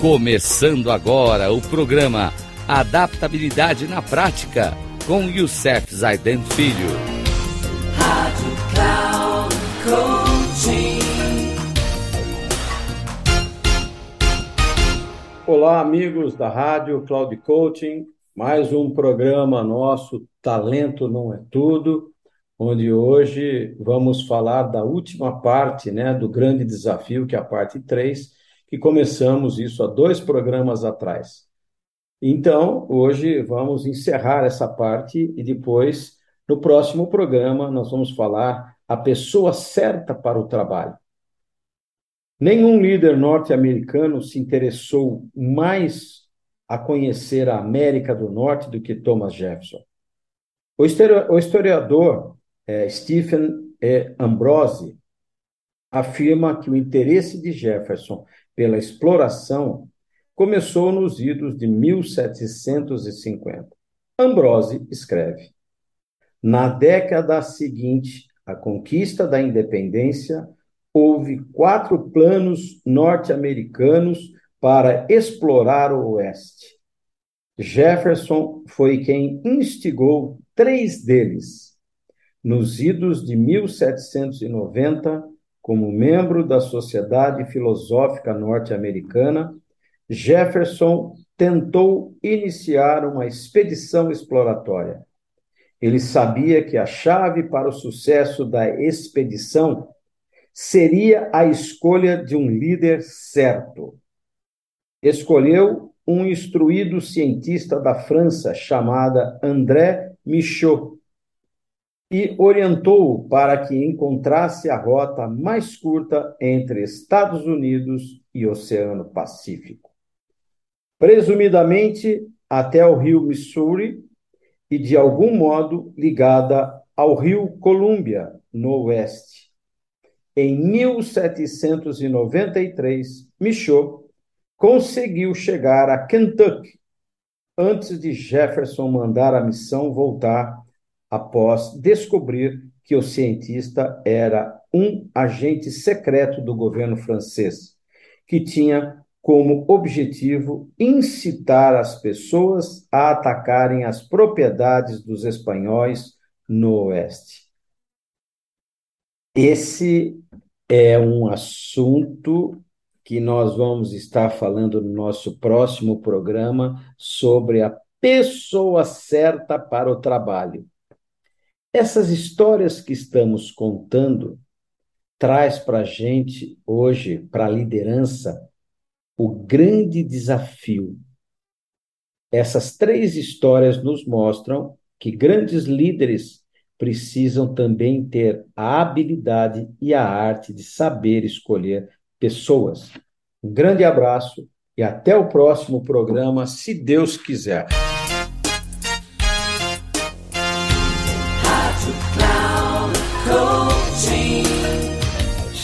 Começando agora o programa Adaptabilidade na Prática com Youssef Zaiden Filho. Rádio Cloud Coaching. Olá, amigos da Rádio Cloud Coaching. Mais um programa nosso Talento Não É Tudo, onde hoje vamos falar da última parte né, do grande desafio, que é a parte 3 que começamos isso há dois programas atrás. Então, hoje vamos encerrar essa parte e depois, no próximo programa, nós vamos falar a pessoa certa para o trabalho. Nenhum líder norte-americano se interessou mais a conhecer a América do Norte do que Thomas Jefferson. O historiador é, Stephen. Ambrose afirma que o interesse de Jefferson pela exploração começou nos idos de 1750. Ambrose escreve: Na década seguinte à conquista da independência, houve quatro planos norte-americanos para explorar o Oeste. Jefferson foi quem instigou três deles. Nos idos de 1790, como membro da Sociedade Filosófica Norte-Americana, Jefferson tentou iniciar uma expedição exploratória. Ele sabia que a chave para o sucesso da expedição seria a escolha de um líder certo. Escolheu um instruído cientista da França chamado André Michaud, e orientou-o para que encontrasse a rota mais curta entre Estados Unidos e Oceano Pacífico. Presumidamente até o rio Missouri e, de algum modo, ligada ao rio Columbia, no oeste. Em 1793, Michaud conseguiu chegar a Kentucky antes de Jefferson mandar a missão voltar após descobrir que o cientista era um agente secreto do governo francês, que tinha como objetivo incitar as pessoas a atacarem as propriedades dos espanhóis no Oeste. Esse é um assunto que nós vamos estar falando no nosso próximo programa sobre a pessoa certa para o trabalho. Essas histórias que estamos contando traz para a gente hoje, para a liderança, o grande desafio. Essas três histórias nos mostram que grandes líderes precisam também ter a habilidade e a arte de saber escolher pessoas. Um grande abraço e até o próximo programa, se Deus quiser.